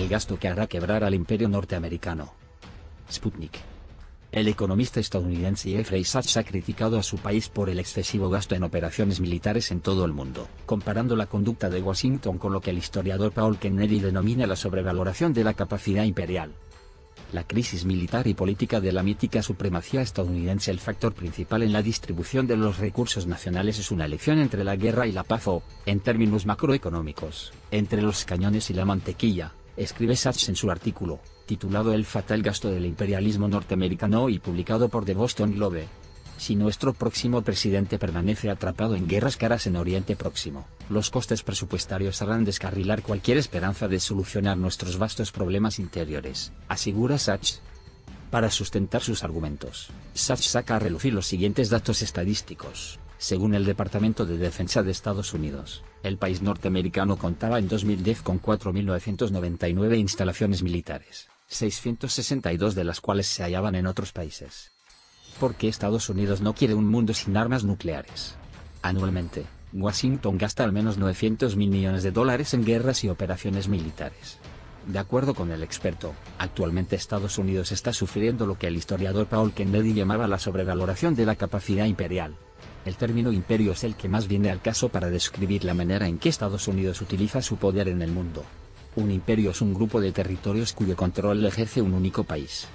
el gasto que hará quebrar al imperio norteamericano. Sputnik. El economista estadounidense Jeffrey Sachs ha criticado a su país por el excesivo gasto en operaciones militares en todo el mundo, comparando la conducta de Washington con lo que el historiador Paul Kennedy denomina la sobrevaloración de la capacidad imperial. La crisis militar y política de la mítica supremacía estadounidense El factor principal en la distribución de los recursos nacionales es una elección entre la guerra y la paz o, en términos macroeconómicos, entre los cañones y la mantequilla, escribe Sachs en su artículo, titulado El fatal gasto del imperialismo norteamericano y publicado por The Boston Globe. Si nuestro próximo presidente permanece atrapado en guerras caras en Oriente Próximo, los costes presupuestarios harán descarrilar cualquier esperanza de solucionar nuestros vastos problemas interiores, asegura Sachs. Para sustentar sus argumentos, Sachs saca a relucir los siguientes datos estadísticos. Según el Departamento de Defensa de Estados Unidos, el país norteamericano contaba en 2010 con 4.999 instalaciones militares, 662 de las cuales se hallaban en otros países. ¿Por qué Estados Unidos no quiere un mundo sin armas nucleares? Anualmente, Washington gasta al menos 900 mil millones de dólares en guerras y operaciones militares. De acuerdo con el experto, actualmente Estados Unidos está sufriendo lo que el historiador Paul Kennedy llamaba la sobrevaloración de la capacidad imperial. El término imperio es el que más viene al caso para describir la manera en que Estados Unidos utiliza su poder en el mundo. Un imperio es un grupo de territorios cuyo control ejerce un único país.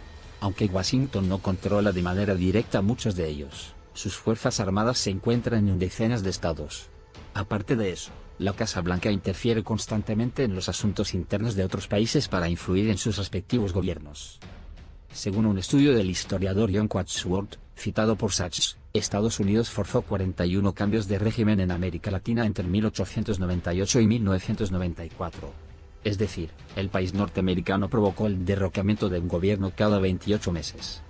Aunque Washington no controla de manera directa muchos de ellos, sus fuerzas armadas se encuentran en decenas de estados. Aparte de eso, la Casa Blanca interfiere constantemente en los asuntos internos de otros países para influir en sus respectivos gobiernos. Según un estudio del historiador John Wadsworth, citado por Sachs, Estados Unidos forzó 41 cambios de régimen en América Latina entre 1898 y 1994 es decir, el país norteamericano provocó el derrocamiento de un gobierno cada 28 meses.